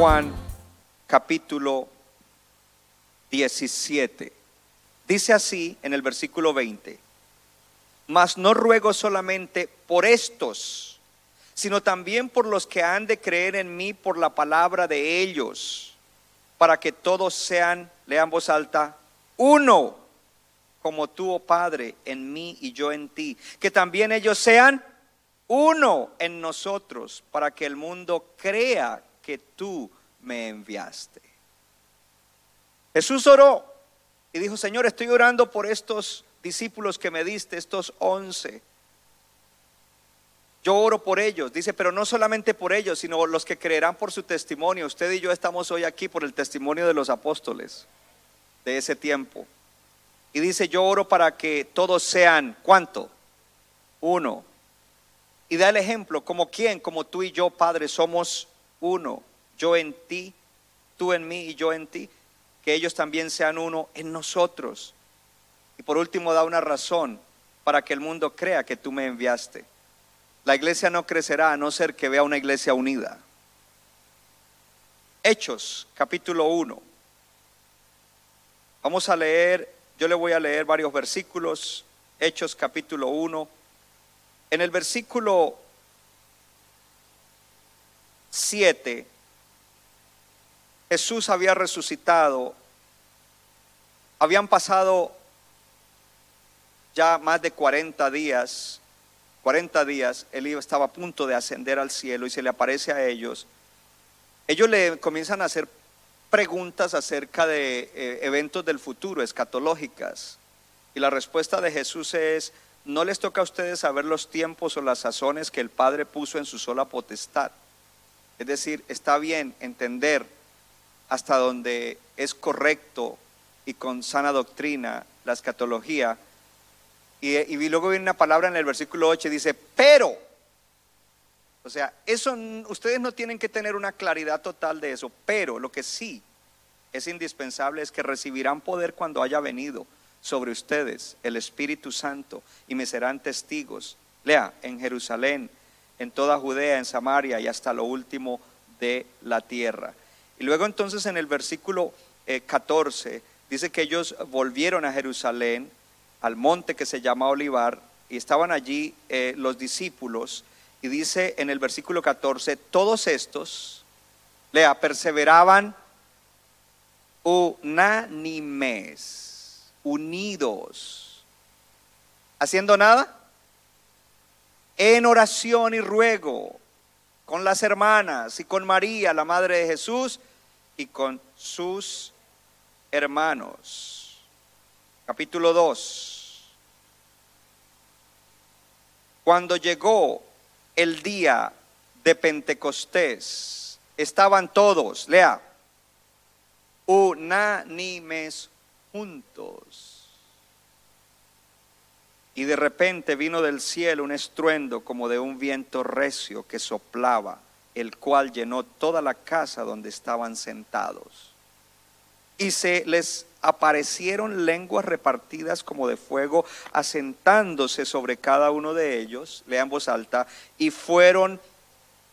Juan capítulo 17. Dice así en el versículo 20, mas no ruego solamente por estos, sino también por los que han de creer en mí por la palabra de ellos, para que todos sean, lean voz alta, uno, como tú, oh Padre, en mí y yo en ti, que también ellos sean uno en nosotros, para que el mundo crea que tú me enviaste. Jesús oró y dijo, Señor, estoy orando por estos discípulos que me diste, estos once. Yo oro por ellos, dice, pero no solamente por ellos, sino los que creerán por su testimonio. Usted y yo estamos hoy aquí por el testimonio de los apóstoles de ese tiempo. Y dice, yo oro para que todos sean, ¿cuánto? Uno. Y da el ejemplo, como quién, como tú y yo, Padre, somos uno. Yo en ti, tú en mí y yo en ti. Que ellos también sean uno en nosotros. Y por último da una razón para que el mundo crea que tú me enviaste. La iglesia no crecerá a no ser que vea una iglesia unida. Hechos, capítulo 1. Vamos a leer, yo le voy a leer varios versículos. Hechos, capítulo 1. En el versículo 7, Jesús había resucitado. Habían pasado ya más de 40 días, 40 días, él estaba a punto de ascender al cielo y se le aparece a ellos. Ellos le comienzan a hacer preguntas acerca de eh, eventos del futuro, escatológicas. Y la respuesta de Jesús es, no les toca a ustedes saber los tiempos o las sazones que el Padre puso en su sola potestad. Es decir, está bien entender hasta donde es correcto y con sana doctrina la escatología, y, y luego viene una palabra en el versículo 8 y dice, pero, o sea, eso ustedes no tienen que tener una claridad total de eso, pero lo que sí es indispensable es que recibirán poder cuando haya venido sobre ustedes el Espíritu Santo y me serán testigos. Lea, en Jerusalén, en toda Judea, en Samaria y hasta lo último de la tierra. Y luego entonces en el versículo 14 dice que ellos volvieron a Jerusalén al monte que se llama Olivar, y estaban allí eh, los discípulos, y dice en el versículo 14, todos estos, lea, perseveraban unánimes, unidos, haciendo nada, en oración y ruego, con las hermanas y con María, la Madre de Jesús, y con sus hermanos capítulo 2. Cuando llegó el día de Pentecostés, estaban todos, lea, unánimes juntos. Y de repente vino del cielo un estruendo como de un viento recio que soplaba, el cual llenó toda la casa donde estaban sentados. Y se les aparecieron lenguas repartidas como de fuego, asentándose sobre cada uno de ellos, lean voz alta, y fueron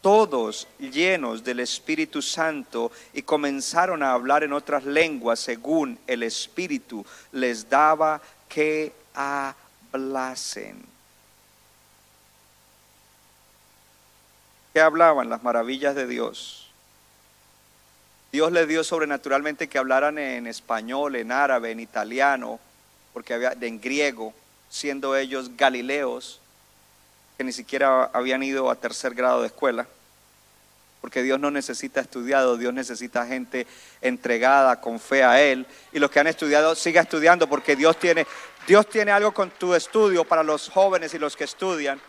todos llenos del Espíritu Santo y comenzaron a hablar en otras lenguas según el Espíritu les daba que hablasen. ¿Qué hablaban? Las maravillas de Dios Dios les dio sobrenaturalmente que hablaran en español, en árabe, en italiano, porque había en griego, siendo ellos galileos, que ni siquiera habían ido a tercer grado de escuela, porque Dios no necesita estudiado, Dios necesita gente entregada con fe a Él, y los que han estudiado siga estudiando, porque Dios tiene, Dios tiene algo con tu estudio para los jóvenes y los que estudian.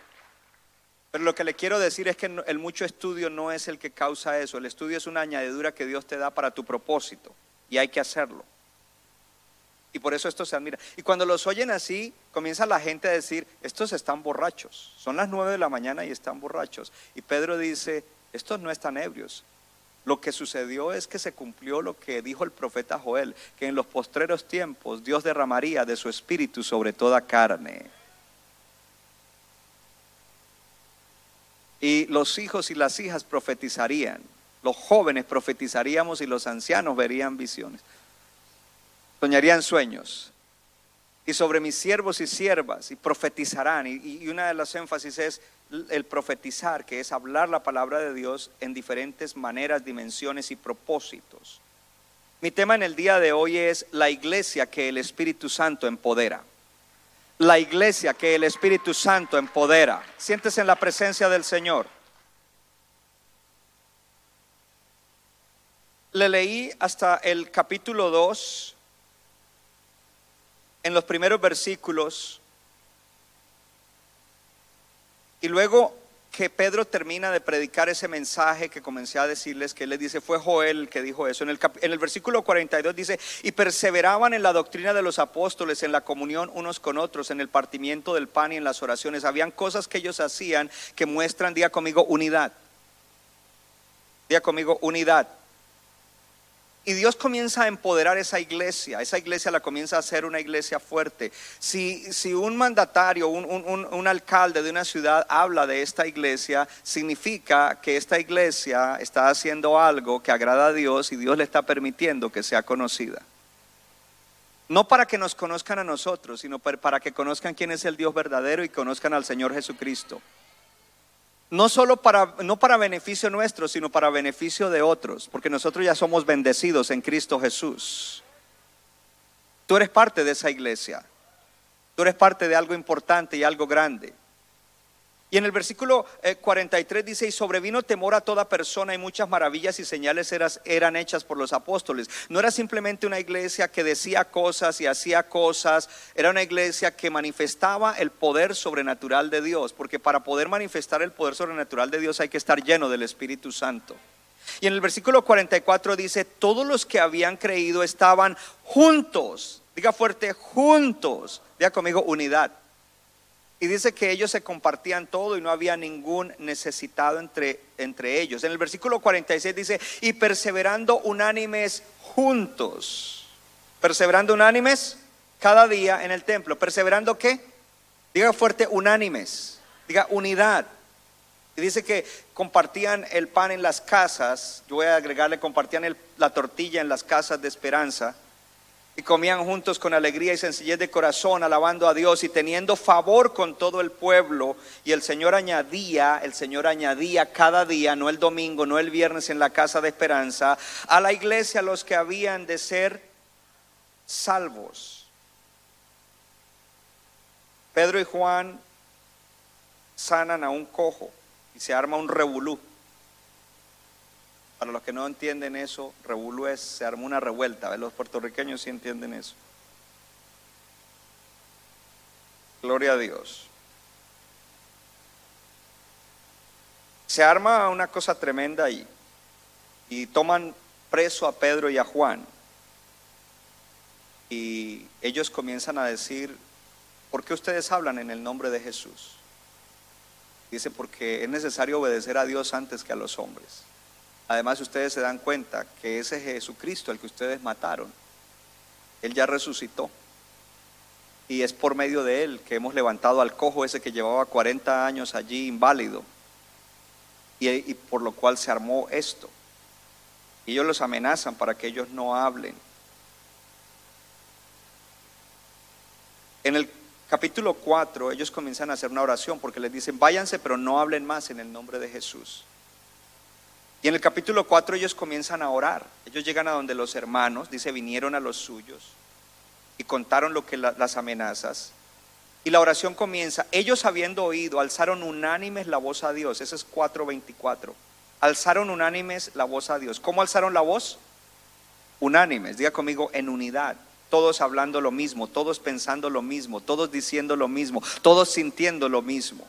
Pero lo que le quiero decir es que el mucho estudio no es el que causa eso. El estudio es una añadidura que Dios te da para tu propósito y hay que hacerlo. Y por eso esto se admira. Y cuando los oyen así, comienza la gente a decir, estos están borrachos. Son las nueve de la mañana y están borrachos. Y Pedro dice, estos no están ebrios. Lo que sucedió es que se cumplió lo que dijo el profeta Joel, que en los postreros tiempos Dios derramaría de su espíritu sobre toda carne. Y los hijos y las hijas profetizarían, los jóvenes profetizaríamos y los ancianos verían visiones soñarían sueños. Y sobre mis siervos y siervas, y profetizarán. Y, una de las énfasis es el profetizar, que es hablar la palabra de Dios en diferentes maneras, dimensiones y propósitos. Mi tema en el día de hoy es la iglesia que el Espíritu Santo empodera. La iglesia que el Espíritu Santo empodera. Siéntese en la presencia del Señor. Le leí hasta el capítulo 2 en los primeros versículos. Y luego que Pedro termina de predicar ese mensaje que comencé a decirles, que él les dice, fue Joel el que dijo eso. En el, en el versículo 42 dice, y perseveraban en la doctrina de los apóstoles, en la comunión unos con otros, en el partimiento del pan y en las oraciones. Habían cosas que ellos hacían que muestran, día conmigo, unidad. Día conmigo, unidad. Y Dios comienza a empoderar esa iglesia, esa iglesia la comienza a hacer una iglesia fuerte. Si, si un mandatario, un, un, alcalde de una ciudad habla de esta iglesia, significa que esta iglesia está haciendo algo que agrada a Dios y Dios le está permitiendo que sea conocida. No para que nos conozcan a nosotros, sino para que conozcan quién es el Dios verdadero y conozcan al Señor Jesucristo no solo para, no para beneficio nuestro, sino para beneficio de otros, porque nosotros ya somos bendecidos en Cristo Jesús. Tú eres parte de esa iglesia, tú eres parte de algo importante y algo grande. Y en el versículo 43 eh, dice, y sobrevino temor a toda persona y muchas maravillas y señales eran hechas por los apóstoles. No era simplemente una iglesia que decía cosas y hacía cosas, era una iglesia que manifestaba el poder sobrenatural de Dios, porque para poder manifestar el poder sobrenatural de Dios hay que estar lleno del Espíritu Santo. Y en el versículo 44 dice, todos los que habían creído estaban juntos, diga fuerte, juntos, diga conmigo, unidad y dice que ellos se compartían todo y no había ningún necesitado entre, entre ellos. En el versículo 46 dice, y perseverando unánimes juntos. Perseverando unánimes cada día en el templo. ¿Perseverando qué? Diga fuerte, unánimes. Diga unidad. Y dice que compartían el pan en las casas. Yo voy a agregarle, compartían la tortilla en las casas de esperanza y comían juntos con alegría y sencillez de corazón, alabando a Dios y teniendo favor con todo el pueblo. Y el Señor añadía, el Señor añadía cada día, no el domingo, no el viernes en la casa de esperanza, a la iglesia los que habían de ser salvos. Pedro y Juan sanan a un cojo y se arma un revolú. Para los que no entienden eso, revolú es, se armó una revuelta. Los puertorriqueños sí entienden eso. Gloria a Dios. Se arma una cosa tremenda ahí. Y toman preso a Pedro y a Juan. Y ellos comienzan a decir, ¿por qué ustedes hablan en el nombre de Jesús? Dice, porque es necesario obedecer a Dios antes que a los hombres. Además, ustedes se dan cuenta que ese Jesucristo, el que ustedes mataron, Él ya resucitó. Y es por medio de Él que hemos levantado al cojo ese que llevaba 40 años allí inválido. Y, por lo cual se armó esto. Y ellos los amenazan para que ellos no hablen. En el capítulo 4 ellos comienzan a hacer una oración porque les dicen, váyanse pero no hablen más en el nombre de Jesús. Y en el capítulo 4 ellos comienzan a orar. Ellos llegan a donde los hermanos, dice, vinieron a los suyos y contaron lo que las amenazas. Y la oración comienza, ellos habiendo oído, alzaron unánimes la voz a Dios. Ese es 4.24. Alzaron unánimes la voz a Dios. ¿Cómo alzaron la voz? Unánimes, diga conmigo, en unidad. todos hablando lo mismo, todos pensando lo mismo, todos diciendo lo mismo, todos sintiendo lo mismo.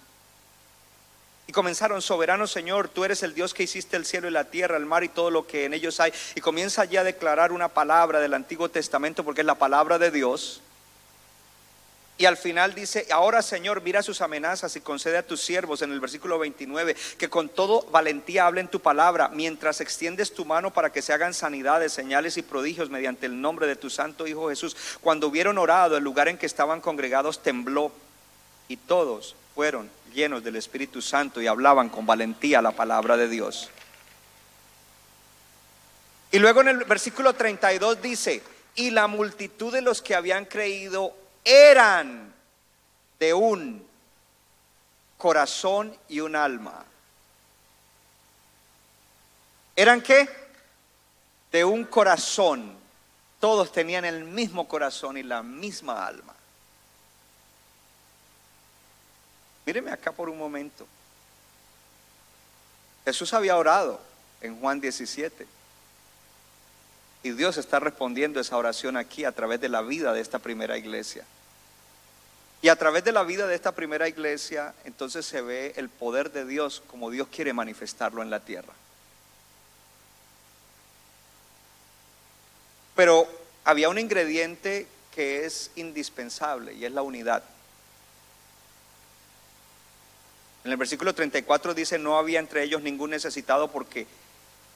Y comenzaron, soberano Señor, tú eres el Dios que hiciste el cielo y la tierra, el mar y todo lo que en ellos hay. Y comienza ya a declarar una palabra del Antiguo Testamento porque es la palabra de Dios. Y al final dice, ahora Señor, mira sus amenazas y concede a tus siervos en el versículo 29 que con todo valentía hablen tu palabra mientras extiendes tu mano para que se hagan sanidades, señales y prodigios mediante el nombre de tu santo Hijo Jesús. Cuando hubieron orado, el lugar en que estaban congregados tembló y todos fueron llenos del Espíritu Santo y hablaban con valentía la palabra de Dios. Y luego en el versículo 32 dice, y la multitud de los que habían creído eran de un corazón y un alma. ¿Eran qué? De un corazón. Todos tenían el mismo corazón y la misma alma. Míreme acá por un momento. Jesús había orado en Juan 17. Y Dios está respondiendo esa oración aquí a través de la vida de esta primera iglesia. Y a través de la vida de esta primera iglesia, entonces se ve el poder de Dios como Dios quiere manifestarlo en la tierra. Pero había un ingrediente que es indispensable y es la unidad. En el versículo 34 dice, no había entre ellos ningún necesitado porque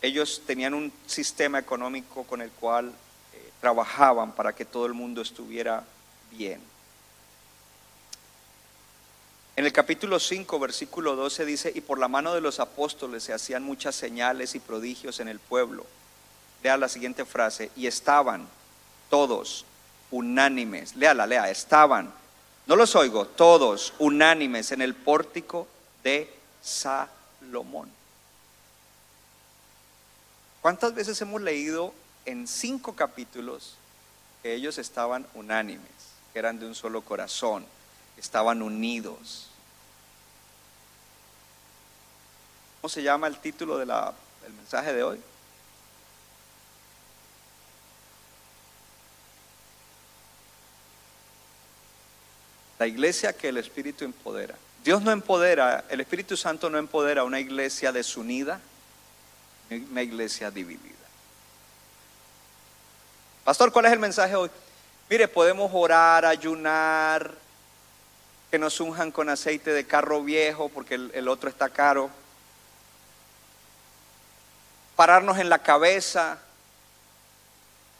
ellos tenían un sistema económico con el cual eh, trabajaban para que todo el mundo estuviera bien. En el capítulo 5, versículo 12 dice, y por la mano de los apóstoles se hacían muchas señales y prodigios en el pueblo. Lea la siguiente frase, y estaban todos unánimes, léala, lea, estaban, no los oigo, todos unánimes en el pórtico de Salomón. ¿Cuántas veces hemos leído en cinco capítulos que ellos estaban unánimes, que eran de un solo corazón, estaban unidos? ¿Cómo se llama el título del mensaje de hoy? La iglesia que el Espíritu empodera. Dios no empodera, el Espíritu Santo no empodera una iglesia desunida, una iglesia dividida. Pastor, ¿cuál es el mensaje hoy? Mire, podemos orar, ayunar, que nos unjan con aceite de carro viejo porque el, el otro está caro, pararnos en la cabeza.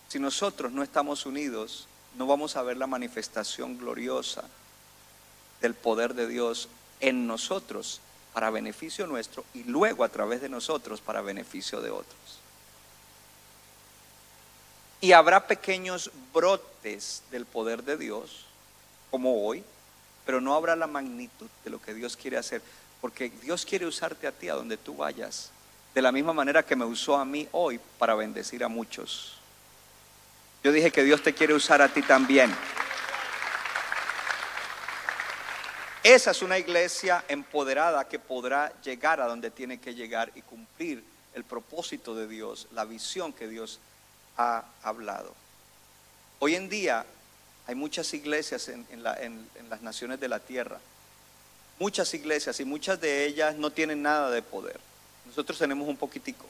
Si nosotros no estamos unidos, no vamos a ver la manifestación gloriosa del poder de Dios en nosotros para beneficio nuestro y luego a través de nosotros para beneficio de otros. Y habrá pequeños brotes del poder de Dios, como hoy, pero no habrá la magnitud de lo que Dios quiere hacer, porque Dios quiere usarte a ti a donde tú vayas, de la misma manera que me usó a mí hoy para bendecir a muchos. Yo dije que Dios te quiere usar a ti también. Esa es una iglesia empoderada que podrá llegar a donde tiene que llegar y cumplir el propósito de Dios, la visión que Dios ha hablado. Hoy en día hay muchas iglesias en, las naciones de la tierra, muchas iglesias y muchas de ellas no tienen nada de poder. Nosotros tenemos un poquitico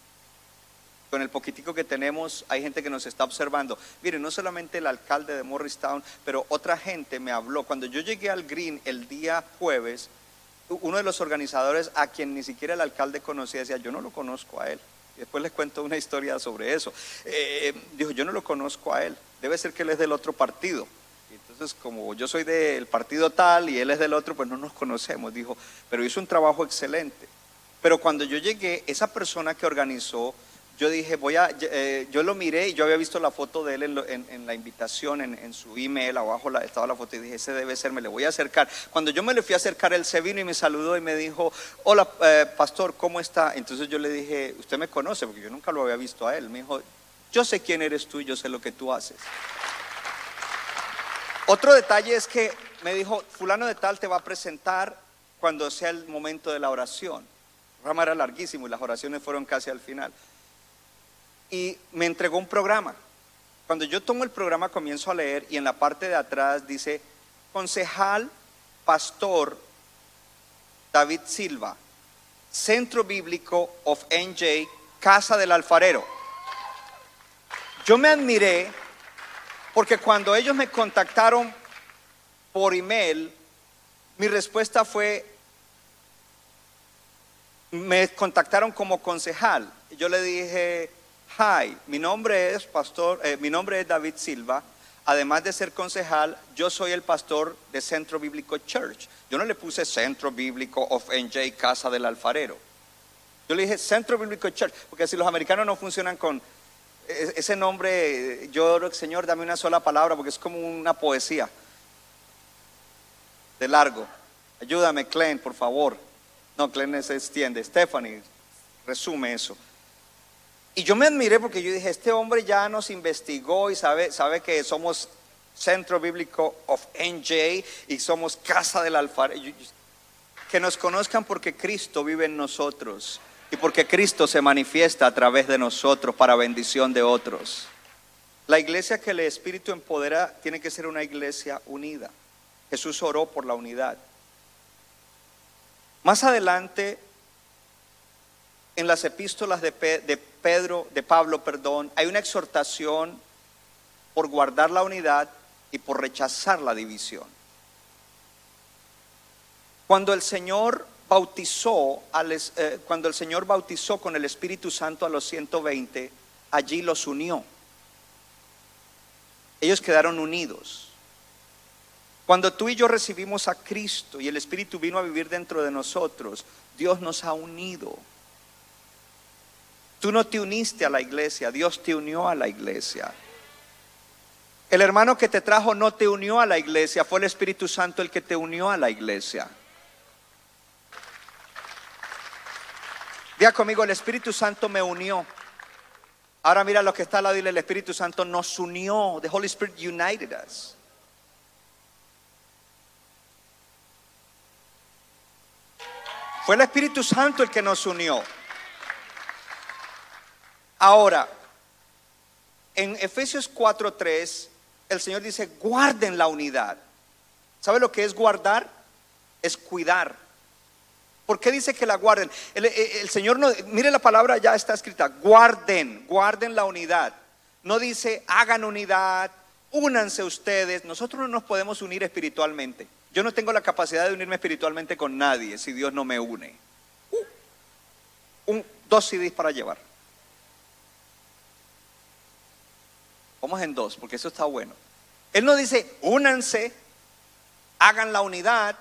con el poquitico que tenemos, hay gente que nos está observando. Miren, no solamente el alcalde de Morristown, pero otra gente me habló. Cuando yo llegué al Green el día jueves, uno de los organizadores, a quien ni siquiera el alcalde conocía, decía, yo no lo conozco a él. Después les cuento una historia sobre eso. Eh, dijo, yo no lo conozco a él, debe ser que él es del otro partido. entonces, como yo soy del partido tal y él es del otro, pues no nos conocemos. Dijo, pero hizo un trabajo excelente. Pero cuando yo llegué, esa persona que organizó yo dije, voy a, eh, yo lo miré y yo había visto la foto de él en, la invitación, en, su email, abajo la, estaba la foto y dije, ese debe ser, me le voy a acercar. Cuando yo me le fui a acercar, él se vino y me saludó y me dijo, hola, eh, pastor, ¿cómo está? Entonces yo le dije, usted me conoce, porque yo nunca lo había visto a él. Me dijo, yo sé quién eres tú y yo sé lo que tú haces. Otro detalle es que me dijo, fulano de tal te va a presentar cuando sea el momento de la oración. El programa era larguísimo y las oraciones fueron casi al final y me entregó un programa. Cuando yo tomo el programa comienzo a leer y en la parte de atrás dice concejal, pastor David Silva, Centro Bíblico of NJ, Casa del Alfarero. Yo me admiré porque cuando ellos me contactaron por email, mi respuesta fue, me contactaron como concejal. Yo le dije, hi, mi nombre es pastor, eh, mi nombre es David Silva. Además de ser concejal, yo soy el pastor de Centro Bíblico Church. Yo no le puse Centro Bíblico of NJ Casa del Alfarero. Yo le dije Centro Bíblico Church, porque si los americanos no funcionan con e-, ese nombre, yo oro, Señor, dame una sola palabra, porque es como una poesía de largo. Ayúdame, Glenn, por favor. No, Glenn se extiende. Stephanie, resume eso. Y yo me admiré porque yo dije, este hombre ya nos investigó y sabe, sabe que somos Centro Bíblico of NJ y somos Casa del Alfarero. Que nos conozcan porque Cristo vive en nosotros y porque Cristo se manifiesta a través de nosotros para bendición de otros. La iglesia que el Espíritu empodera tiene que ser una iglesia unida. Jesús oró por la unidad. Más adelante, en las epístolas de, Pedro, de Pablo, perdón, hay una exhortación por guardar la unidad y por rechazar la división. Cuando el Señor bautizó, eh, cuando el Señor bautizó con el Espíritu Santo a los 120, allí los unió. Ellos quedaron unidos. Cuando tú y yo recibimos a Cristo y el Espíritu vino a vivir dentro de nosotros, Dios nos ha unido. Tú no te uniste a la iglesia, Dios te unió a la iglesia. El hermano que te trajo no te unió a la iglesia, fue el Espíritu Santo el que te unió a la iglesia. Diga conmigo, el Espíritu Santo me unió. Ahora mira lo que está al lado, dile, el Espíritu Santo nos unió. The Holy Spirit united us. Fue el Espíritu Santo el que nos unió. Ahora, en Efesios 4:3, el Señor dice, guarden la unidad. ¿Sabe lo que es guardar? Es cuidar. ¿Por qué dice que la guarden? El, Señor no, mire la palabra ya está escrita, guarden, guarden la unidad. No dice hagan unidad, únanse ustedes. Nosotros no nos podemos unir espiritualmente. Yo no tengo la capacidad de unirme espiritualmente con nadie si Dios no me une. Uh, un, dos CDs para llevar. Vamos en dos, porque eso está bueno. Él no dice únanse, hagan la unidad,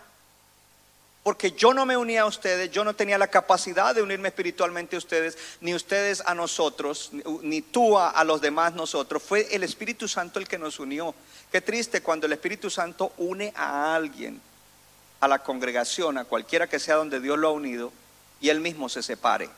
porque yo no me unía a ustedes, yo no tenía la capacidad de unirme espiritualmente a ustedes, ni ustedes a nosotros, ni tú a, los demás nosotros. Fue el Espíritu Santo el que nos unió. Qué triste cuando el Espíritu Santo une a alguien, a la congregación, a cualquiera que sea donde Dios lo ha unido, y él mismo se separe.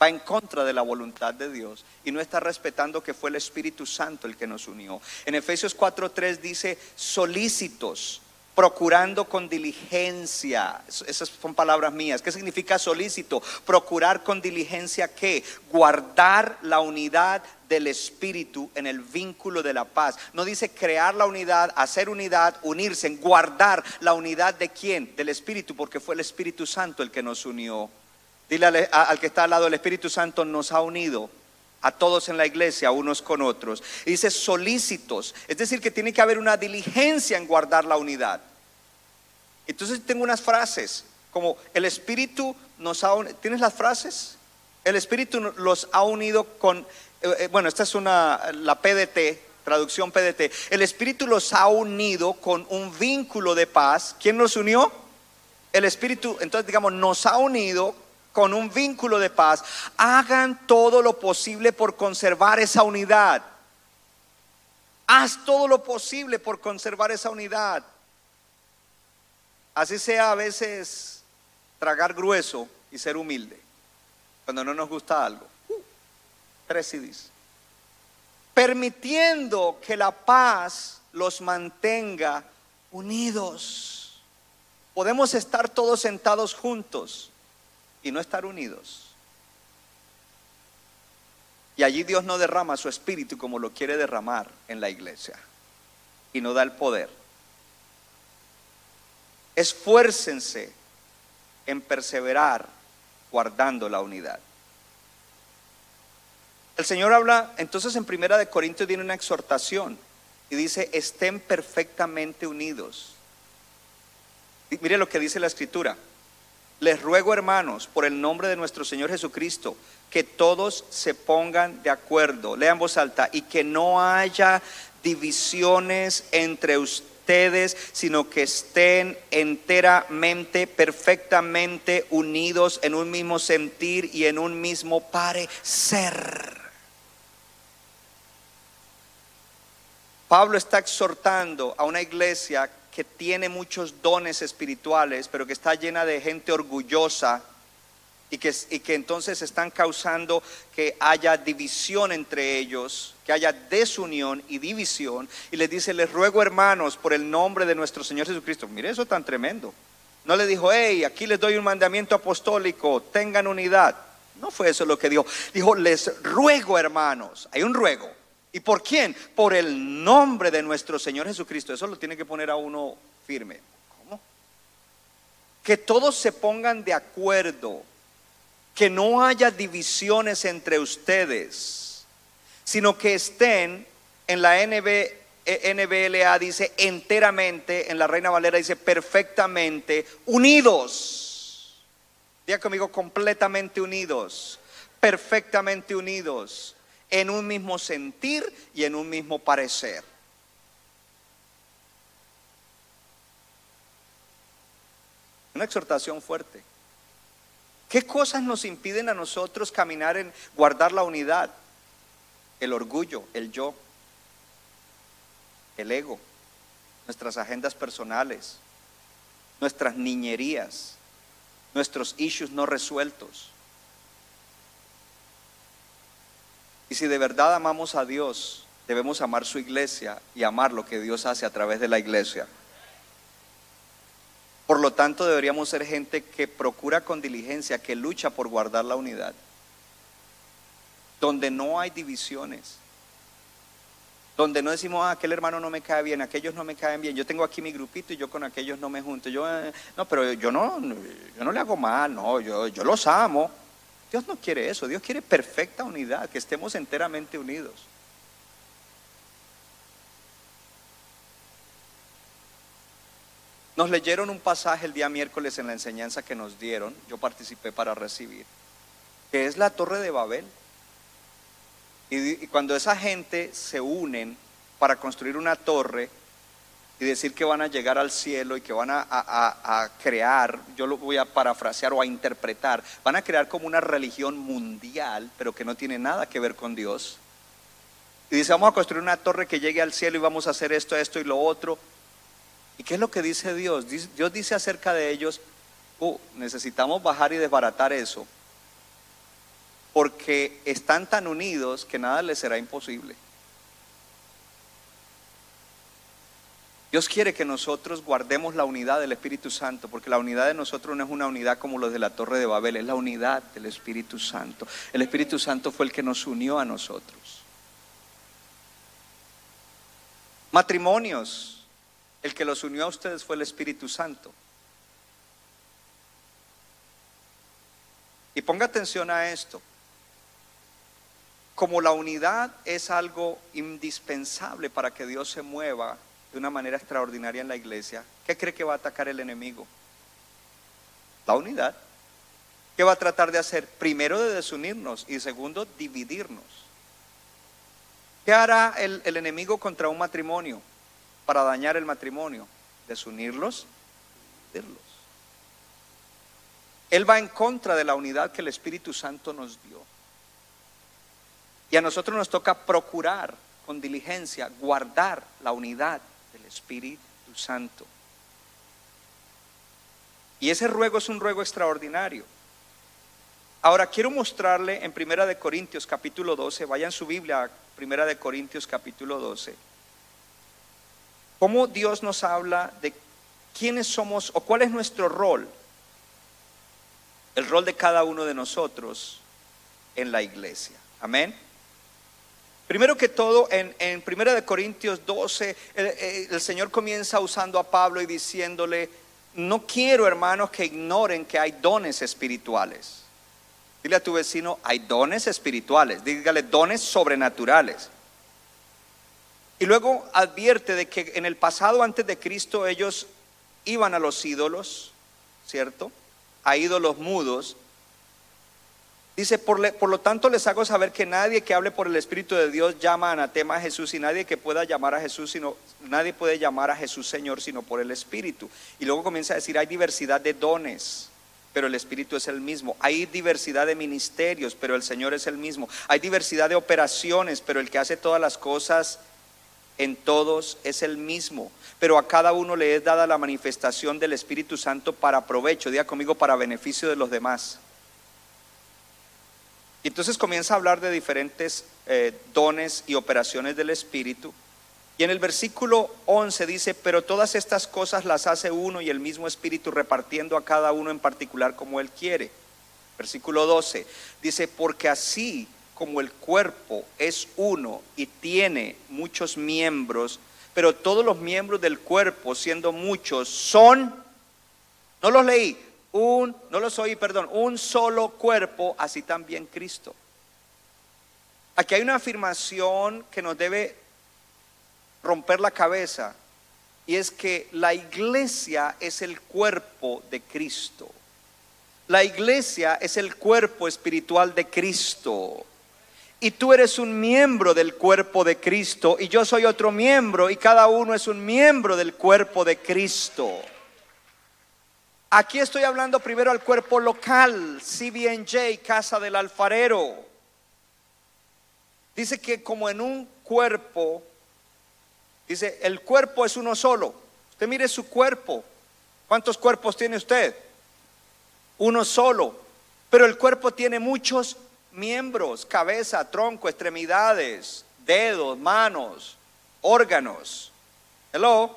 Va en contra de la voluntad de Dios y no está respetando que fue el Espíritu Santo el que nos unió. En Efesios 4:3 dice, solícitos procurando con diligencia. Esas son palabras mías. ¿Qué significa solícito? Procurar con diligencia qué? Guardar la unidad del espíritu en el vínculo de la paz. No dice crear la unidad, hacer unidad, unirse, guardar la unidad de quién? Del espíritu, porque fue el Espíritu Santo el que nos unió. Dile al, que está al lado, el Espíritu Santo nos ha unido a todos en la iglesia, unos con otros. Y dice solícitos, es decir, que tiene que haber una diligencia en guardar la unidad. Entonces tengo unas frases, como el Espíritu nos ha unido, ¿tienes las frases? El Espíritu los ha unido con, eh, eh, bueno, esta es una, la PDT, traducción PDT. El Espíritu los ha unido con un vínculo de paz. ¿Quién nos unió? El Espíritu, entonces digamos, nos ha unido con un vínculo de paz, hagan todo lo posible por conservar esa unidad. Haz todo lo posible por conservar esa unidad. Así sea a veces tragar grueso y ser humilde cuando no nos gusta algo. Uh, tres CDs. Permitiendo que la paz los mantenga unidos. Podemos estar todos sentados juntos y no estar unidos. Y allí Dios no derrama su espíritu como lo quiere derramar en la iglesia. Y no da el poder. Esfuércense en perseverar guardando la unidad. El Señor habla, entonces en Primera de Corintios tiene una exhortación y dice, estén perfectamente unidos. Y mire lo que dice la escritura. Les ruego, hermanos, por el nombre de nuestro Señor Jesucristo, que todos se pongan de acuerdo, lean voz alta, y que no haya divisiones entre ustedes, sino que estén enteramente, perfectamente unidos en un mismo sentir y en un mismo parecer. Pablo está exhortando a una iglesia que tiene muchos dones espirituales, pero que está llena de gente orgullosa y que, y que entonces están causando que haya división entre ellos, que haya desunión y división. Y les dice, les ruego hermanos, por el nombre de nuestro Señor Jesucristo. Mire eso tan tremendo. No le dijo, hey, aquí les doy un mandamiento apostólico, tengan unidad. No fue eso lo que dijo. Dijo, les ruego hermanos. Hay un ruego. ¿Y por quién? Por el nombre de nuestro Señor Jesucristo. Eso lo tiene que poner a uno firme. ¿Cómo? Que todos se pongan de acuerdo, que no haya divisiones entre ustedes, sino que estén en la NB, NBLA dice enteramente, en la Reina Valera dice perfectamente unidos. Diga conmigo, completamente unidos, perfectamente unidos en un mismo sentir y en un mismo parecer. Una exhortación fuerte. ¿Qué cosas nos impiden a nosotros caminar en guardar la unidad? El orgullo, el yo, el ego, nuestras agendas personales, nuestras niñerías, nuestros issues no resueltos. Y si de verdad amamos a Dios, debemos amar su iglesia y amar lo que Dios hace a través de la iglesia. Por lo tanto, deberíamos ser gente que procura con diligencia, que lucha por guardar la unidad, donde no hay divisiones, donde no decimos, ah, aquel hermano no me cae bien, aquellos no me caen bien, yo tengo aquí mi grupito y yo con aquellos no me junto, yo, eh, no, pero yo no, yo no le hago mal, no, yo, yo los amo. Dios no quiere eso, Dios quiere perfecta unidad, que estemos enteramente unidos. Nos leyeron un pasaje el día miércoles en la enseñanza que nos dieron, yo participé para recibir, que es la torre de Babel. Y, cuando esa gente se unen para construir una torre y decir que van a llegar al cielo y que van a, a, crear, yo lo voy a parafrasear o a interpretar, van a crear como una religión mundial, pero que no tiene nada que ver con Dios. Y dice, vamos a construir una torre que llegue al cielo y vamos a hacer esto, esto y lo otro. ¿Y qué es lo que dice Dios? Dios dice acerca de ellos, oh, necesitamos bajar y desbaratar eso, porque están tan unidos que nada les será imposible. Dios quiere que nosotros guardemos la unidad del Espíritu Santo, porque la unidad de nosotros no es una unidad como los de la Torre de Babel, es la unidad del Espíritu Santo. El Espíritu Santo fue el que nos unió a nosotros. Matrimonios, el que los unió a ustedes fue el Espíritu Santo. Y ponga atención a esto. Como la unidad es algo indispensable para que Dios se mueva de una manera extraordinaria en la iglesia, ¿qué cree que va a atacar el enemigo? La unidad. ¿Qué va a tratar de hacer? Primero de desunirnos y segundo, dividirnos. ¿Qué hará el, el enemigo contra un matrimonio? para dañar el matrimonio, desunirlos, dividirlos. Él va en contra de la unidad que el Espíritu Santo nos dio. Y a nosotros nos toca procurar con diligencia, guardar la unidad del Espíritu Santo. Y ese ruego es un ruego extraordinario. Ahora quiero mostrarle en Primera de Corintios capítulo 12, vayan su Biblia, Primera de Corintios capítulo 12 cómo Dios nos habla de quiénes somos o cuál es nuestro rol, el rol de cada uno de nosotros en la iglesia. Amén. Primero que todo, en, 1 de Corintios 12, el, el Señor comienza usando a Pablo y diciéndole, no quiero hermanos que ignoren que hay dones espirituales. Dile a tu vecino, hay dones espirituales, dígale dones sobrenaturales. Y luego advierte de que en el pasado antes de Cristo ellos iban a los ídolos, ¿cierto? A ídolos mudos. Dice, por, le- por lo tanto les hago saber que nadie que hable por el Espíritu de Dios llama anatema a Jesús y nadie que pueda llamar a Jesús, sino nadie puede llamar a Jesús Señor sino por el Espíritu. Y luego comienza a decir, hay diversidad de dones, pero el Espíritu es el mismo. Hay diversidad de ministerios, pero el Señor es el mismo. Hay diversidad de operaciones, pero el que hace todas las cosas en todos es el mismo, pero a cada uno le es dada la manifestación del Espíritu Santo para provecho, diga conmigo, para beneficio de los demás. Entonces comienza a hablar de diferentes eh, dones y operaciones del Espíritu. Y en el versículo 11 dice, pero todas estas cosas las hace uno y el mismo Espíritu repartiendo a cada uno en particular como Él quiere. Versículo 12 dice, porque así como el cuerpo es uno y tiene muchos miembros, pero todos los miembros del cuerpo, siendo muchos, son, no los leí, un, no los oí, perdón, un solo cuerpo, así también Cristo. Aquí hay una afirmación que nos debe romper la cabeza y es que la iglesia es el cuerpo de Cristo. La iglesia es el cuerpo espiritual de Cristo. Y tú eres un miembro del cuerpo de Cristo y yo soy otro miembro y cada uno es un miembro del cuerpo de Cristo. Aquí estoy hablando primero al cuerpo local, CBNJ, Casa del Alfarero. Dice que como en un cuerpo, dice, el cuerpo es uno solo. Usted mire su cuerpo. ¿Cuántos cuerpos tiene usted? Uno solo. Pero el cuerpo tiene muchos miembros, cabeza, tronco, extremidades, dedos, manos, órganos. Hello.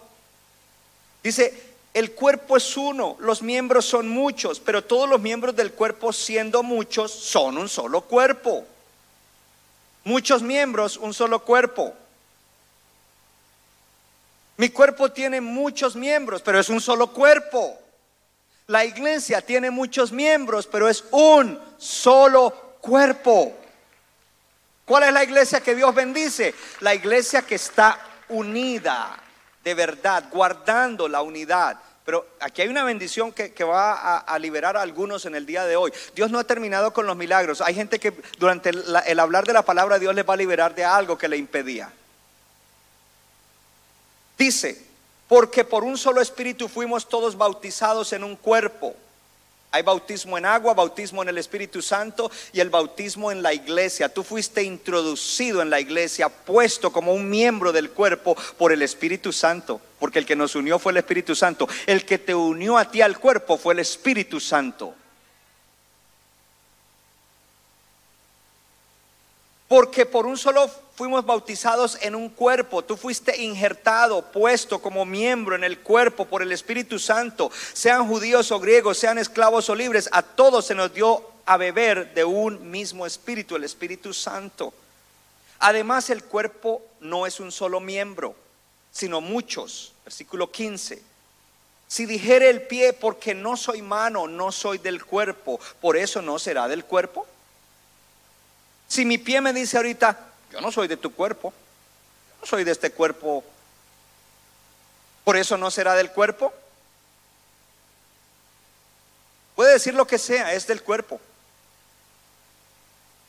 Dice, el cuerpo es uno, los miembros son muchos, pero todos los miembros del cuerpo siendo muchos son un solo cuerpo. Muchos miembros, un solo cuerpo. Mi cuerpo tiene muchos miembros, pero es un solo cuerpo. La iglesia tiene muchos miembros, pero es un solo cuerpo. ¿Cuál es la iglesia que Dios bendice? La iglesia que está unida de verdad, guardando la unidad. Pero aquí hay una bendición que, va a, liberar a algunos en el día de hoy. Dios no ha terminado con los milagros. Hay gente que durante el, el hablar de la palabra Dios les va a liberar de algo que le impedía. Dice, porque por un solo espíritu fuimos todos bautizados en un cuerpo. Hay bautismo en agua, bautismo en el Espíritu Santo y el bautismo en la iglesia. Tú fuiste introducido en la iglesia, puesto como un miembro del cuerpo por el Espíritu Santo, porque el que nos unió fue el Espíritu Santo. El que te unió a ti al cuerpo fue el Espíritu Santo. Porque por un solo fuimos bautizados en un cuerpo. Tú fuiste injertado, puesto como miembro en el cuerpo por el Espíritu Santo. Sean judíos o griegos, sean esclavos o libres, a todos se nos dio a beber de un mismo espíritu, el Espíritu Santo. Además, el cuerpo no es un solo miembro, sino muchos. Versículo 15. Si dijere el pie, porque no soy mano, no soy del cuerpo, por eso no será del cuerpo. Si mi pie me dice ahorita, yo no soy de tu cuerpo, no soy de este cuerpo, por eso no será del cuerpo. Puede decir lo que sea, es del cuerpo.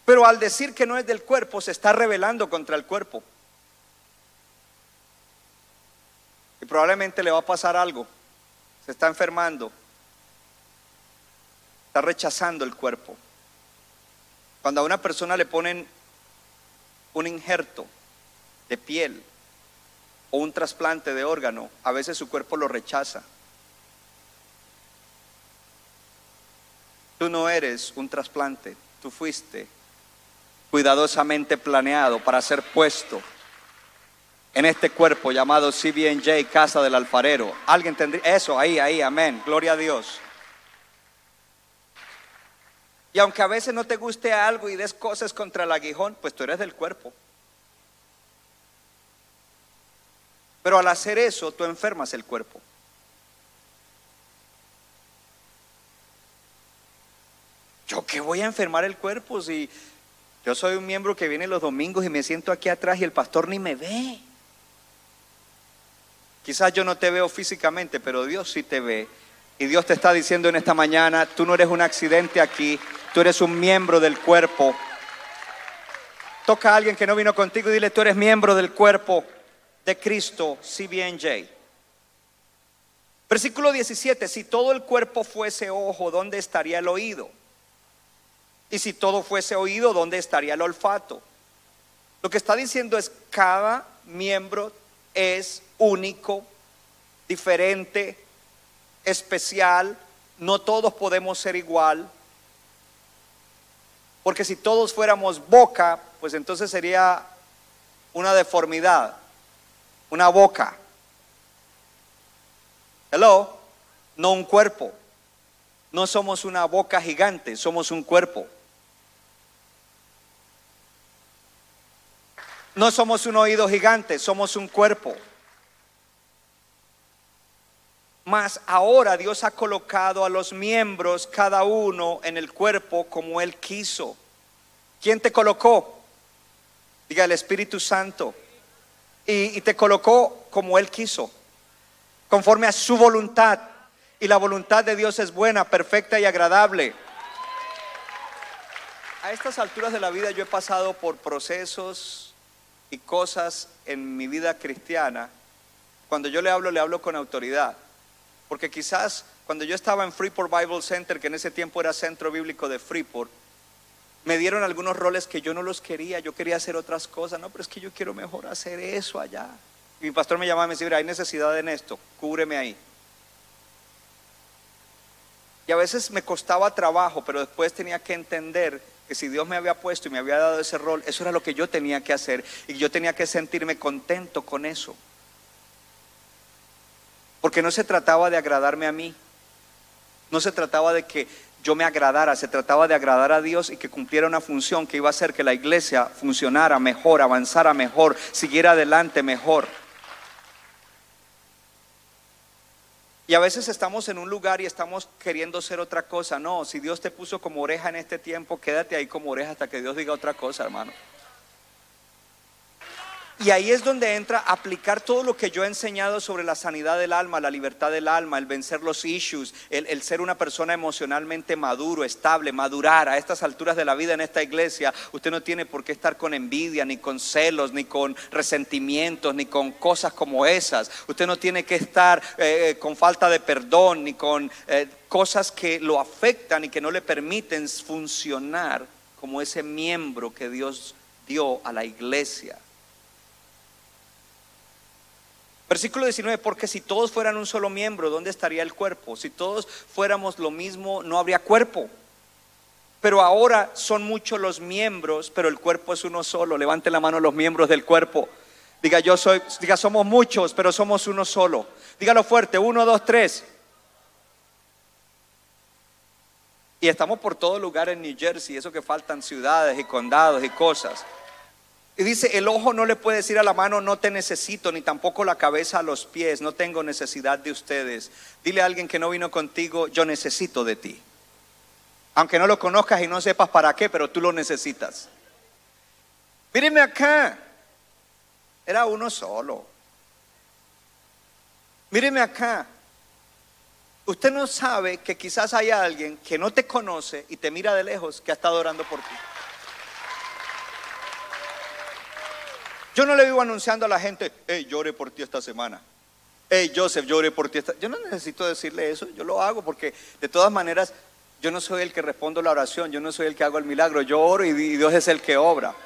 Pero al decir que no es del cuerpo, se está rebelando contra el cuerpo. Y probablemente le va a pasar algo. Se está enfermando. Está rechazando el cuerpo. Cuando a una persona le ponen un injerto de piel o un trasplante de órgano, a veces su cuerpo lo rechaza. Tú no eres un trasplante, tú fuiste cuidadosamente planeado para ser puesto en este cuerpo llamado CBNJ, Casa del Alfarero. Alguien tendría eso ahí, ahí, amén, gloria a Dios. Y aunque a veces no te guste algo y des cosas contra el aguijón, pues tú eres del cuerpo. Pero al hacer eso, tú enfermas el cuerpo. ¿Yo qué voy a enfermar el cuerpo si yo soy un miembro que viene los domingos y me siento aquí atrás y el pastor ni me ve? Quizás yo no te veo físicamente, pero Dios sí te ve y Dios te está diciendo en esta mañana, tú no eres un accidente aquí, tú eres un miembro del cuerpo. Toca a alguien que no vino contigo y dile, tú eres miembro del cuerpo de Cristo, CBNJ. Versículo 17, si todo el cuerpo fuese ojo, ¿dónde estaría el oído? Y si todo fuese oído, ¿dónde estaría el olfato? Lo que está diciendo es cada miembro es único, diferente, especial. No todos podemos ser igual. Porque si todos fuéramos boca, pues entonces sería una deformidad, una boca. Hello, no un cuerpo. No somos una boca gigante, somos un cuerpo. No somos un oído gigante, somos un cuerpo. Mas ahora Dios ha colocado a los miembros, cada uno en el cuerpo como Él quiso. ¿Quién te colocó? Diga el Espíritu Santo. Y, y te colocó como Él quiso, conforme a su voluntad. Y la voluntad de Dios es buena, perfecta y agradable. A estas alturas de la vida yo he pasado por procesos y cosas en mi vida cristiana, cuando yo le hablo, le hablo con autoridad. Porque quizás cuando yo estaba en Freeport Bible Center, que en ese tiempo era centro bíblico de Freeport, me dieron algunos roles que yo no los quería, yo quería hacer otras cosas, no, pero es que yo quiero mejor hacer eso allá. Y mi pastor me llamaba y me decía, hay necesidad en esto, cúbreme ahí. Y a veces me costaba trabajo, pero después tenía que entender que si Dios me había puesto y me había dado ese rol, eso era lo que yo tenía que hacer y yo tenía que sentirme contento con eso. Porque no se trataba de agradarme a mí, no se trataba de que yo me agradara, se trataba de agradar a Dios y que cumpliera una función que iba a hacer que la iglesia funcionara mejor, avanzara mejor, siguiera adelante mejor. Y a veces estamos en un lugar y estamos queriendo ser otra cosa. No, si Dios te puso como oreja en este tiempo, quédate ahí como oreja hasta que Dios diga otra cosa, hermano. Y ahí es donde entra aplicar todo lo que yo he enseñado sobre la sanidad del alma, la libertad del alma, el vencer los issues, el, ser una persona emocionalmente maduro, estable, madurar. A estas alturas de la vida en esta iglesia, usted no tiene por qué estar con envidia, ni con celos, ni con resentimientos, ni con cosas como esas. Usted no tiene que estar eh, con falta de perdón, ni con eh, cosas que lo afectan y que no le permiten funcionar como ese miembro que Dios dio a la iglesia. Versículo 19, porque si todos fueran un solo miembro, ¿dónde estaría el cuerpo? Si todos fuéramos lo mismo, no habría cuerpo. Pero ahora son muchos los miembros, pero el cuerpo es uno solo. Levante la mano los miembros del cuerpo. Diga, yo soy, diga, somos muchos, pero somos uno solo. Dígalo fuerte, uno, dos, tres. Y estamos por todo lugar en New Jersey, eso que faltan ciudades y condados y cosas. Y dice, el ojo no le puede decir a la mano, no te necesito, ni tampoco la cabeza a los pies, no tengo necesidad de ustedes. Dile a alguien que no vino contigo, yo necesito de ti. Aunque no lo conozcas y no sepas para qué, pero tú lo necesitas. Míreme acá, era uno solo. Míreme acá, usted no sabe que quizás hay alguien que no te conoce y te mira de lejos que ha estado orando por ti. Yo no le vivo anunciando a la gente, hey, llore por ti esta semana. Hey, Joseph, llore por ti esta. Yo no necesito decirle eso, yo lo hago porque de todas maneras yo no soy el que respondo la oración, yo no soy el que hago el milagro, yo oro y Dios es el que obra.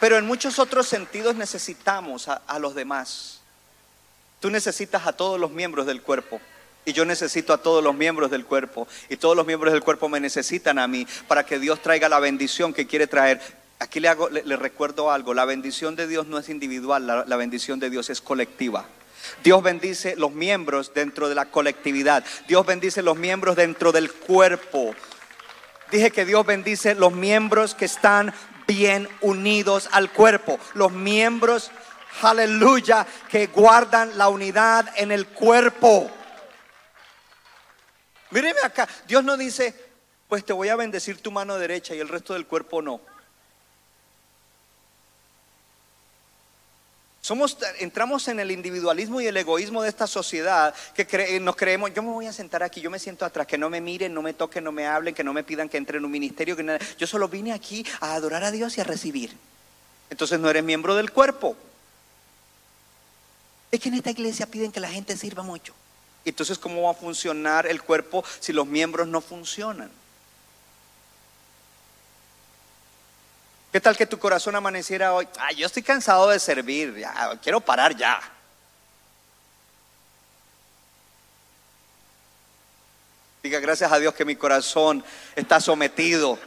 Pero en muchos otros sentidos necesitamos a los demás. Tú necesitas a todos los miembros del cuerpo. Y yo necesito a todos los miembros del cuerpo. Y todos los miembros del cuerpo me necesitan a mí para que Dios traiga la bendición que quiere traer. Aquí le, hago, le, recuerdo algo. La bendición de Dios no es individual, la, la bendición de Dios es colectiva. Dios bendice los miembros dentro de la colectividad. Dios bendice los miembros dentro del cuerpo. Dije que Dios bendice los miembros que están bien unidos al cuerpo. Los miembros, aleluya, que guardan la unidad en el cuerpo. Míreme acá, Dios no dice, pues te voy a bendecir tu mano derecha y el resto del cuerpo no. Somos, entramos en el individualismo y el egoísmo de esta sociedad que cre- nos creemos, yo me voy a sentar aquí, yo me siento atrás, que no me miren, no me toquen, no me hablen, que no me pidan que entre en un ministerio, que yo solo vine aquí a adorar a Dios y a recibir. Entonces no eres miembro del cuerpo. Es que en esta iglesia piden que la gente sirva mucho. Entonces, ¿cómo va a funcionar el cuerpo si los miembros no funcionan? ¿Qué tal que tu corazón amaneciera hoy? Ay, yo estoy cansado de servir, quiero parar ya. Diga gracias a Dios que mi corazón está sometido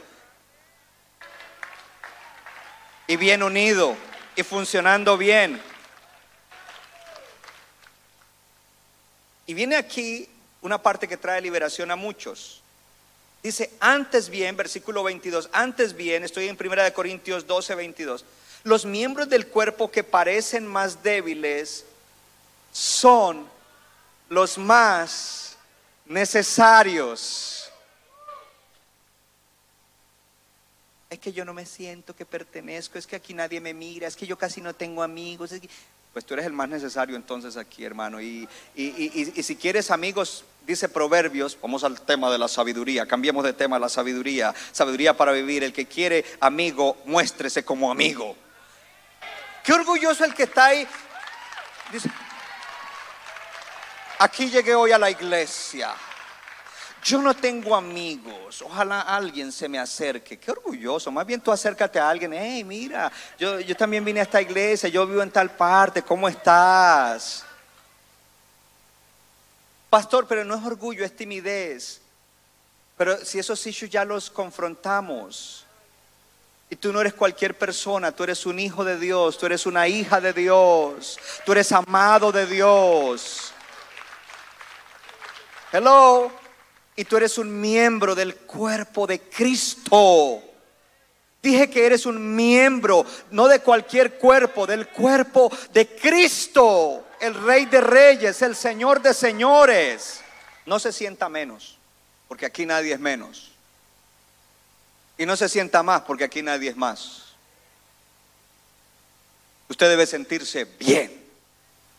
y bien unido y funcionando bien. Y viene aquí una parte que trae liberación a muchos. Dice, antes bien, versículo 22, antes bien, estoy en 1 de Corintios 12, 22, los miembros del cuerpo que parecen más débiles son los más necesarios. Es que yo no me siento que pertenezco, es que aquí nadie me mira, es que yo casi no tengo amigos. Pues tú eres el más necesario entonces aquí, hermano. Y, y- y- y- si quieres amigos, dice Proverbios, vamos al tema de la sabiduría, cambiemos de tema la sabiduría. Sabiduría para vivir, el que quiere amigo, muéstrese como amigo. Qué orgulloso el que está ahí. Aquí llegué hoy a la iglesia. Yo no tengo amigos. Ojalá alguien se me acerque. Qué orgulloso. Más bien tú acércate a alguien. Hey, mira, yo, yo también vine a esta iglesia. Yo vivo en tal parte. ¿Cómo estás? Pastor, pero no es orgullo, es timidez. Pero si esos issues ya los confrontamos. Y tú no eres cualquier persona, tú eres un hijo de Dios, tú eres una hija de Dios, tú eres amado de Dios. Hello. Y tú eres un miembro del cuerpo de Cristo. Dije que eres un miembro, no de cualquier cuerpo, del cuerpo de Cristo, el Rey de Reyes, el Señor de Señores. No se sienta menos, porque aquí nadie es menos. Y no se sienta más, porque aquí nadie es más. Usted debe sentirse bien.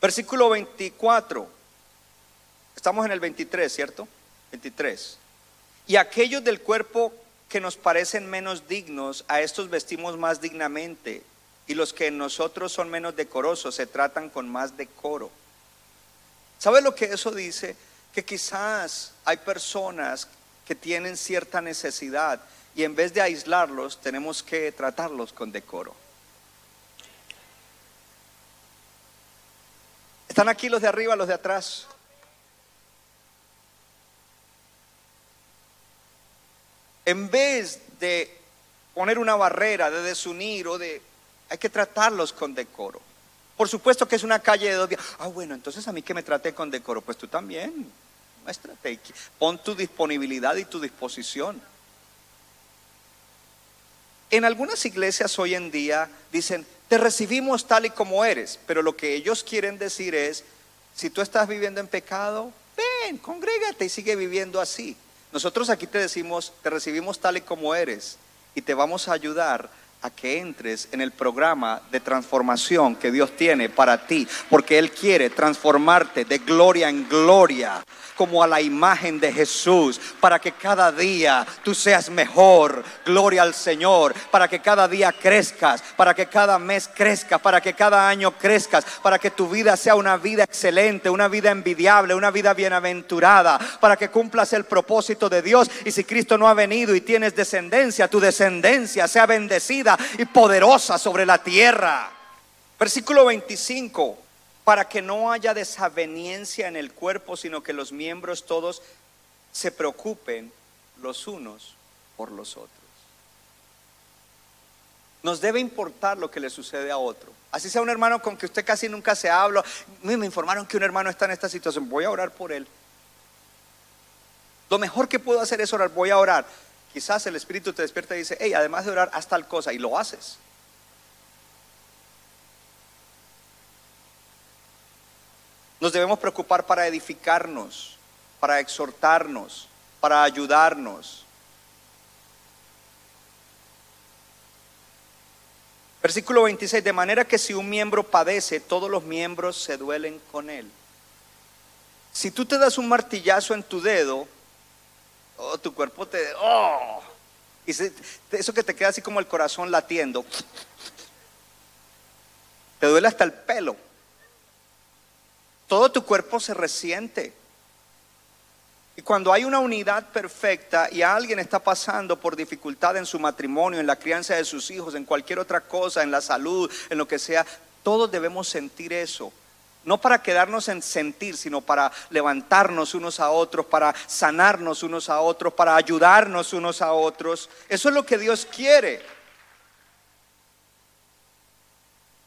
Versículo 24. Estamos en el 23, ¿cierto? 23. Y aquellos del cuerpo que nos parecen menos dignos, a estos vestimos más dignamente. Y los que en nosotros son menos decorosos se tratan con más decoro. ¿Sabe lo que eso dice? Que quizás hay personas que tienen cierta necesidad y en vez de aislarlos tenemos que tratarlos con decoro. ¿Están aquí los de arriba, los de atrás? En vez de poner una barrera, de desunir o de... Hay que tratarlos con decoro. Por supuesto que es una calle de dos vías. Ah, bueno, entonces a mí que me trate con decoro. Pues tú también. Muéstrate. Pon tu disponibilidad y tu disposición. En algunas iglesias hoy en día dicen, te recibimos tal y como eres, pero lo que ellos quieren decir es, si tú estás viviendo en pecado, ven, congrégate y sigue viviendo así. Nosotros aquí te decimos, te recibimos tal y como eres y te vamos a ayudar a que entres en el programa de transformación que Dios tiene para ti, porque Él quiere transformarte de gloria en gloria, como a la imagen de Jesús, para que cada día tú seas mejor, gloria al Señor, para que cada día crezcas, para que cada mes crezcas, para que cada año crezcas, para que tu vida sea una vida excelente, una vida envidiable, una vida bienaventurada, para que cumplas el propósito de Dios. Y si Cristo no ha venido y tienes descendencia, tu descendencia sea bendecida y poderosa sobre la tierra. Versículo 25, para que no haya desaveniencia en el cuerpo, sino que los miembros todos se preocupen los unos por los otros. Nos debe importar lo que le sucede a otro. Así sea un hermano con que usted casi nunca se habla. Me informaron que un hermano está en esta situación. Voy a orar por él. Lo mejor que puedo hacer es orar. Voy a orar. Quizás el Espíritu te despierta y dice, hey, además de orar, haz tal cosa y lo haces. Nos debemos preocupar para edificarnos, para exhortarnos, para ayudarnos. Versículo 26, de manera que si un miembro padece, todos los miembros se duelen con él. Si tú te das un martillazo en tu dedo, oh, tu cuerpo te... Oh, y eso que te queda así como el corazón latiendo, te duele hasta el pelo. Todo tu cuerpo se resiente. Y cuando hay una unidad perfecta y alguien está pasando por dificultad en su matrimonio, en la crianza de sus hijos, en cualquier otra cosa, en la salud, en lo que sea, todos debemos sentir eso. No para quedarnos en sentir, sino para levantarnos unos a otros, para sanarnos unos a otros, para ayudarnos unos a otros. Eso es lo que Dios quiere.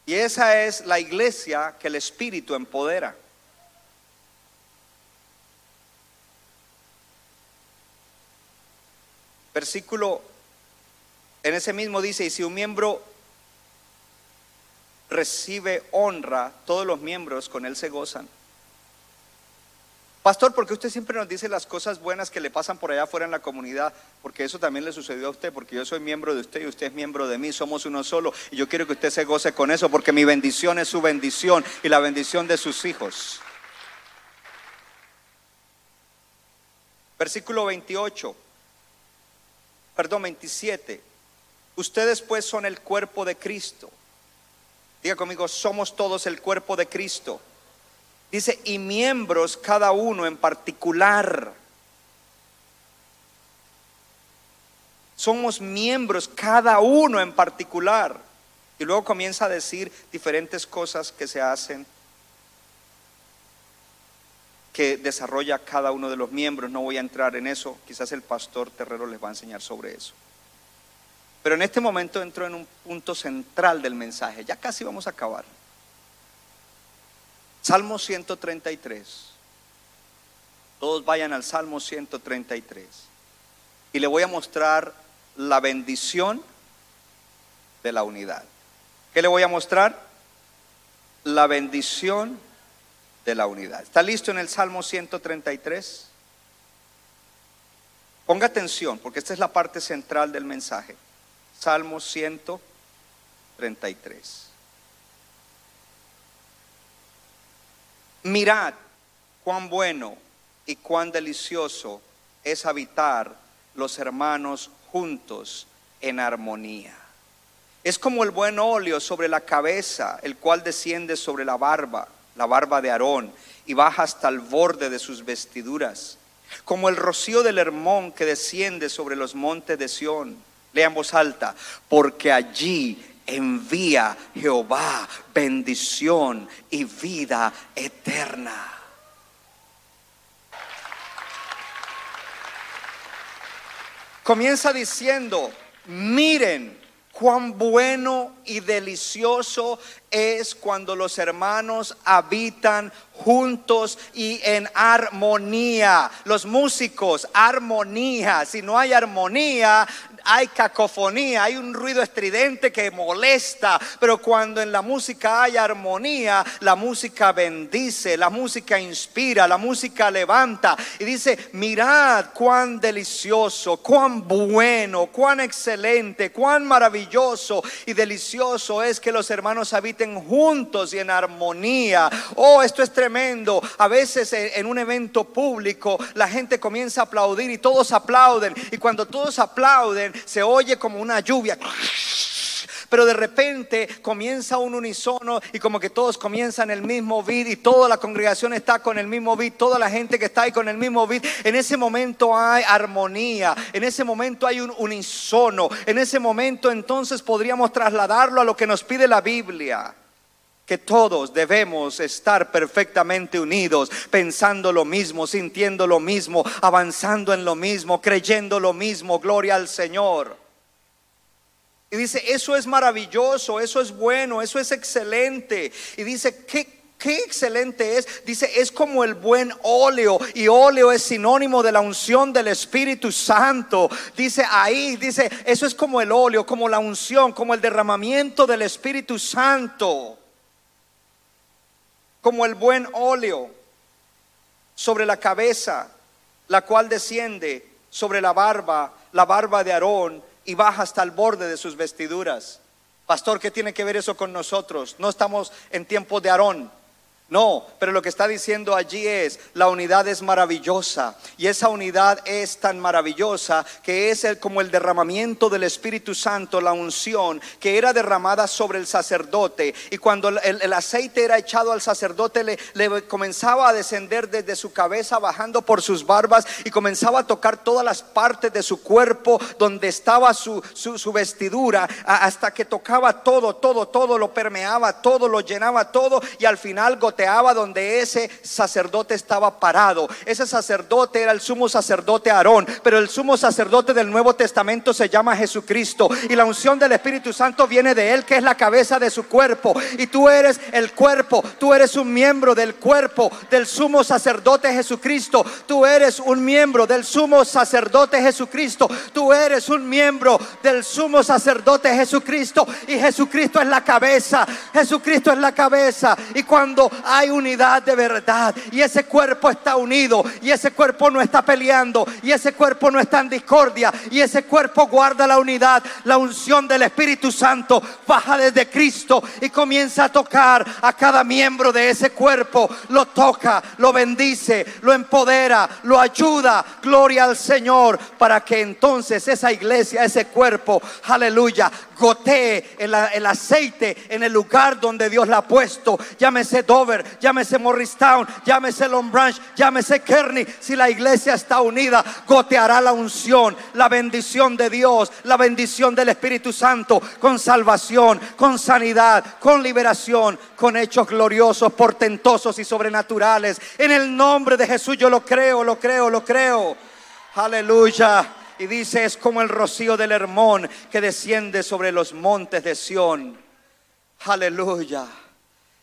Y esa es la iglesia que el Espíritu empodera. Versículo, en ese mismo dice, y si un miembro recibe honra, todos los miembros con él se gozan. Pastor, porque usted siempre nos dice las cosas buenas que le pasan por allá afuera en la comunidad? Porque eso también le sucedió a usted, porque yo soy miembro de usted y usted es miembro de mí, somos uno solo. Y yo quiero que usted se goce con eso, porque mi bendición es su bendición y la bendición de sus hijos. Versículo 28 perdón, 27. Ustedes pues son el cuerpo de Cristo. Diga conmigo, somos todos el cuerpo de Cristo. Dice, y miembros cada uno en particular. Somos miembros cada uno en particular. Y luego comienza a decir diferentes cosas que se hacen que desarrolla cada uno de los miembros. No voy a entrar en eso, quizás el pastor Terrero les va a enseñar sobre eso. Pero en este momento entro en un punto central del mensaje, ya casi vamos a acabar. Salmo 133. Todos vayan al Salmo 133. Y le voy a mostrar la bendición de la unidad. ¿Qué le voy a mostrar? La bendición de la unidad. ¿Está listo en el Salmo 133? Ponga atención, porque esta es la parte central del mensaje. Salmo 133. Mirad cuán bueno y cuán delicioso es habitar los hermanos juntos en armonía. Es como el buen óleo sobre la cabeza, el cual desciende sobre la barba la barba de Aarón, y baja hasta el borde de sus vestiduras, como el rocío del Hermón que desciende sobre los montes de Sión. Lean voz alta, porque allí envía Jehová bendición y vida eterna. Comienza diciendo, miren cuán bueno y delicioso es cuando los hermanos habitan juntos y en armonía. Los músicos, armonía. Si no hay armonía, hay cacofonía, hay un ruido estridente que molesta, pero cuando en la música hay armonía, la música bendice, la música inspira, la música levanta y dice, mirad cuán delicioso, cuán bueno, cuán excelente, cuán maravilloso y delicioso es que los hermanos habiten juntos y en armonía. Oh, esto es tremendo. A veces en un evento público la gente comienza a aplaudir y todos aplauden y cuando todos aplauden, se oye como una lluvia. Pero de repente comienza un unisono y como que todos comienzan el mismo beat y toda la congregación está con el mismo beat, toda la gente que está ahí con el mismo beat. En ese momento hay armonía, en ese momento hay un unisono, en ese momento entonces podríamos trasladarlo a lo que nos pide la Biblia que todos debemos estar perfectamente unidos, pensando lo mismo, sintiendo lo mismo, avanzando en lo mismo, creyendo lo mismo, gloria al Señor. Y dice, eso es maravilloso, eso es bueno, eso es excelente. Y dice, ¿qué, Qué excelente es. Dice, es como el buen óleo. Y óleo es sinónimo de la unción del Espíritu Santo. Dice ahí, dice, eso es como el óleo, como la unción, como el derramamiento del Espíritu Santo. Como el buen óleo sobre la cabeza, la cual desciende sobre la barba, la barba de Aarón, y baja hasta el borde de sus vestiduras. Pastor, ¿qué tiene que ver eso con nosotros? No estamos en tiempo de Aarón. No, pero lo que está diciendo allí es, la unidad es maravillosa y esa unidad es tan maravillosa que es como el derramamiento del Espíritu Santo, la unción que era derramada sobre el sacerdote y cuando el, aceite era echado al sacerdote le, comenzaba a descender desde su cabeza bajando por sus barbas y comenzaba a tocar todas las partes de su cuerpo donde estaba su, su, su vestidura hasta que tocaba todo, todo, todo lo permeaba, todo lo llenaba, todo y al final goteaba donde ese sacerdote estaba parado. Ese sacerdote era el sumo sacerdote Aarón, pero el sumo sacerdote del Nuevo Testamento se llama Jesucristo y la unción del Espíritu Santo viene de él, que es la cabeza de su cuerpo. Y tú eres el cuerpo, tú eres un miembro del cuerpo del sumo sacerdote Jesucristo. Tú eres un miembro del sumo sacerdote Jesucristo. Tú eres un miembro del sumo sacerdote Jesucristo y Jesucristo es la cabeza. Jesucristo es la cabeza. Y cuando hay unidad de verdad y ese cuerpo está unido y ese cuerpo no está peleando y ese cuerpo no está en discordia y ese cuerpo guarda la unidad. La unción del Espíritu Santo baja desde Cristo y comienza a tocar a cada miembro de ese cuerpo. Lo toca, lo bendice, lo empodera, lo ayuda. Gloria al Señor para que entonces esa iglesia, ese cuerpo, aleluya, gotee el, aceite en el lugar donde Dios la ha puesto. Llámese Dover, llámese Morristown, llámese Long Branch, llámese Kearney. Si la iglesia está unida, goteará la unción, la bendición de Dios, la bendición del Espíritu Santo, con salvación, con sanidad, con liberación, con hechos gloriosos, portentosos y sobrenaturales. En el nombre de Jesús yo lo creo, lo creo, lo creo. Aleluya. Y dice, es como el rocío del Hermón que desciende sobre los montes de Sión. Aleluya.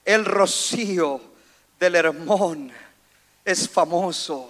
El rocío del Hermón es famoso.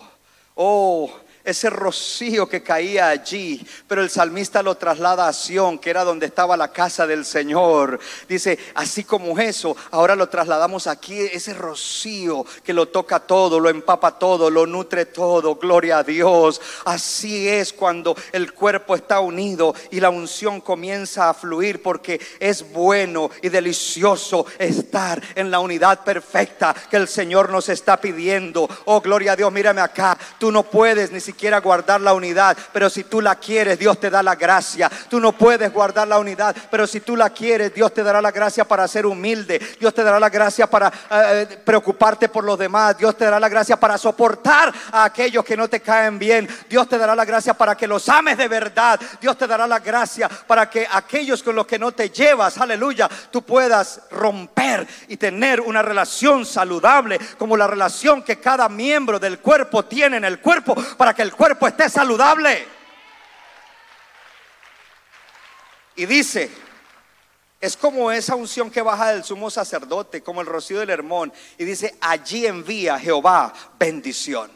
Oh, ese rocío que caía allí, pero el salmista lo traslada a Sión, que era donde estaba la casa del Señor. Dice, así como eso, ahora lo trasladamos aquí, ese rocío que lo toca todo, lo empapa todo, lo nutre todo, gloria a Dios. Así es cuando el cuerpo está unido y la unción comienza a fluir porque es bueno y delicioso estar en la unidad perfecta que el Señor nos está pidiendo. Oh, gloria a Dios, mírame acá, tú no puedes ni siquiera guardar la unidad, pero si tú la quieres, Dios te da la gracia. Tú no puedes guardar la unidad, pero si tú la quieres, Dios te dará la gracia para ser humilde. Dios te dará la gracia para eh, preocuparte por los demás. Dios te dará la gracia para soportar a aquellos que no te caen bien. Dios te dará la gracia para que los ames de verdad. Dios te dará la gracia para que aquellos con los que no te llevas, aleluya, tú puedas romper y tener una relación saludable, como la relación que cada miembro del cuerpo tiene en el cuerpo, para que el cuerpo esté saludable. Y dice, es como esa unción que baja del sumo sacerdote, como el rocío del Hermón. Y dice, allí envía Jehová bendición.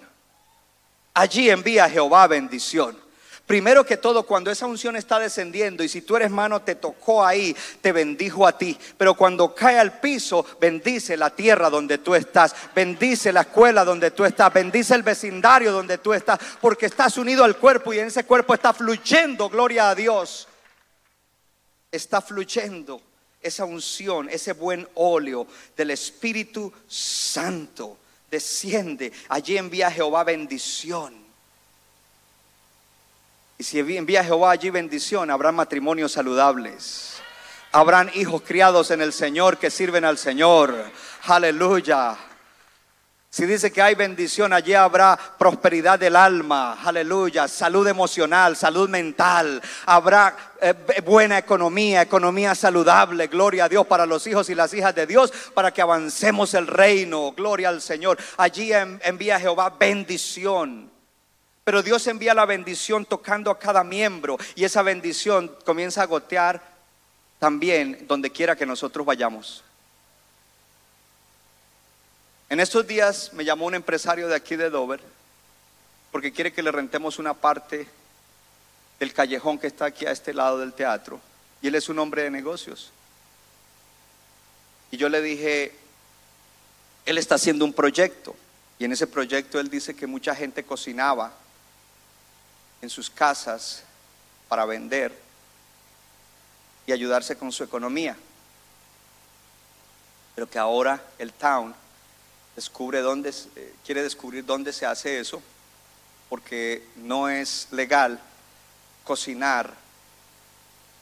Allí envía Jehová bendición. Primero que todo, cuando esa unción está descendiendo y si tú eres mano te tocó ahí, te bendijo a ti. Pero cuando cae al piso, bendice la tierra donde tú estás, bendice la escuela donde tú estás, bendice el vecindario donde tú estás, porque estás unido al cuerpo y en ese cuerpo está fluyendo, gloria a Dios. Está fluyendo esa unción, ese buen óleo del Espíritu Santo. Desciende, allí envía Jehová bendición. Y si envía Jehová allí bendición, habrá matrimonios saludables. Habrán hijos criados en el Señor que sirven al Señor. Aleluya. Si dice que hay bendición, allí habrá prosperidad del alma, aleluya, salud emocional, salud mental, habrá eh, buena economía, economía saludable, gloria a Dios para los hijos y las hijas de Dios, para que avancemos el reino, gloria al Señor. Allí envía Jehová bendición. Pero Dios envía la bendición tocando a cada miembro y esa bendición comienza a gotear también donde quiera que nosotros vayamos. En estos días me llamó un empresario de aquí de Dover porque quiere que le rentemos una parte del callejón que está aquí a este lado del teatro. Y él es un hombre de negocios. Y yo le dije, él está haciendo un proyecto. Y en ese proyecto él dice que mucha gente cocinaba en sus casas para vender y ayudarse con su economía. Pero que ahora el town descubre dónde, eh, quiere descubrir dónde se hace eso, porque no es legal cocinar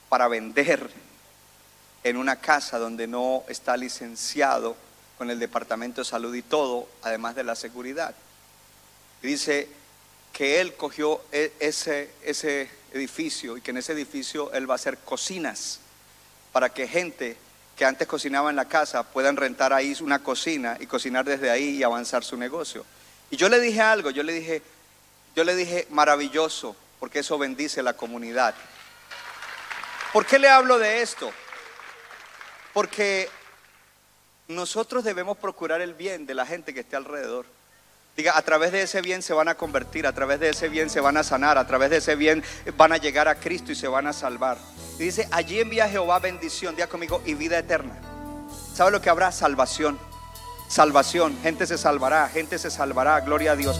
para vender en una casa donde no está licenciado con el Departamento de Salud y todo, además de la seguridad. Y dice que él cogió e, ese, ese edificio y que en ese edificio él va a hacer cocinas para que gente que antes cocinaba en la casa puedan rentar ahí una cocina y cocinar desde ahí y avanzar su negocio. Y yo le dije algo, yo le dije, yo le dije maravilloso, porque eso bendice la comunidad. ¿Por qué le hablo de esto? Porque nosotros debemos procurar el bien de la gente que esté alrededor. Diga, a través de ese bien se van a convertir, a través de ese bien se van a sanar, a través de ese bien van a llegar a Cristo y se van a salvar. Y dice, allí envía Jehová bendición, día conmigo, y vida eterna. ¿Sabe lo que habrá? Salvación. Salvación. Gente se salvará, gente se salvará. Gloria a Dios.